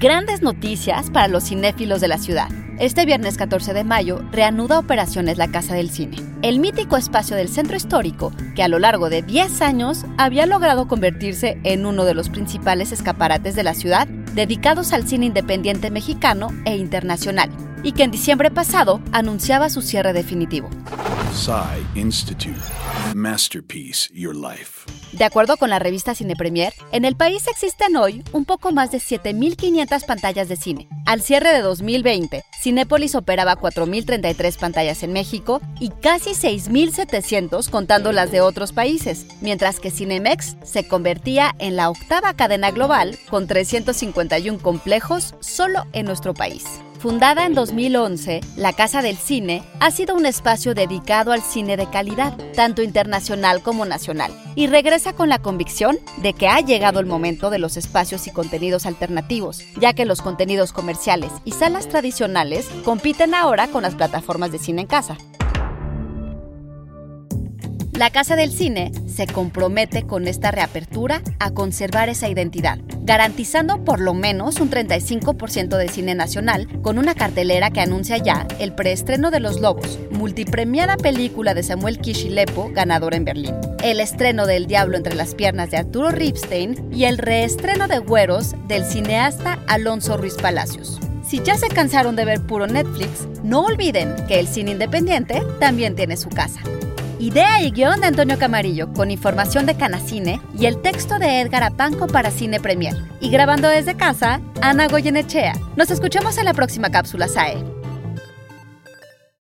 Grandes noticias para los cinéfilos de la ciudad. Este viernes 14 de mayo reanuda operaciones la Casa del Cine, el mítico espacio del centro histórico que a lo largo de 10 años había logrado convertirse en uno de los principales escaparates de la ciudad dedicados al cine independiente mexicano e internacional, y que en diciembre pasado anunciaba su cierre definitivo. Institute. Masterpiece Your Life. De acuerdo con la revista Cine Premier, en el país existen hoy un poco más de 7.500 pantallas de cine. Al cierre de 2020, Cinépolis operaba 4.033 pantallas en México y casi 6.700 contando las de otros países, mientras que Cinemex se convertía en la octava cadena global con 351 complejos solo en nuestro país. Fundada en 2011, la Casa del Cine ha sido un espacio dedicado al cine de calidad, tanto internacional como nacional, y regresa con la convicción de que ha llegado el momento de los espacios y contenidos alternativos, ya que los contenidos comerciales y salas tradicionales compiten ahora con las plataformas de cine en casa. La Casa del Cine se compromete con esta reapertura a conservar esa identidad, garantizando por lo menos un 35% de cine nacional con una cartelera que anuncia ya el preestreno de Los Lobos, multipremiada película de Samuel Kishilepo, ganadora en Berlín, el estreno del Diablo entre las piernas de Arturo Ripstein y el reestreno de Güeros del cineasta Alonso Ruiz Palacios. Si ya se cansaron de ver puro Netflix, no olviden que el cine independiente también tiene su casa. Idea y guion de Antonio Camarillo, con información de Canacine y el texto de Edgar Apanco para Cine Premier. Y grabando desde casa, Ana Goyenechea. Nos escuchamos en la próxima cápsula SAE.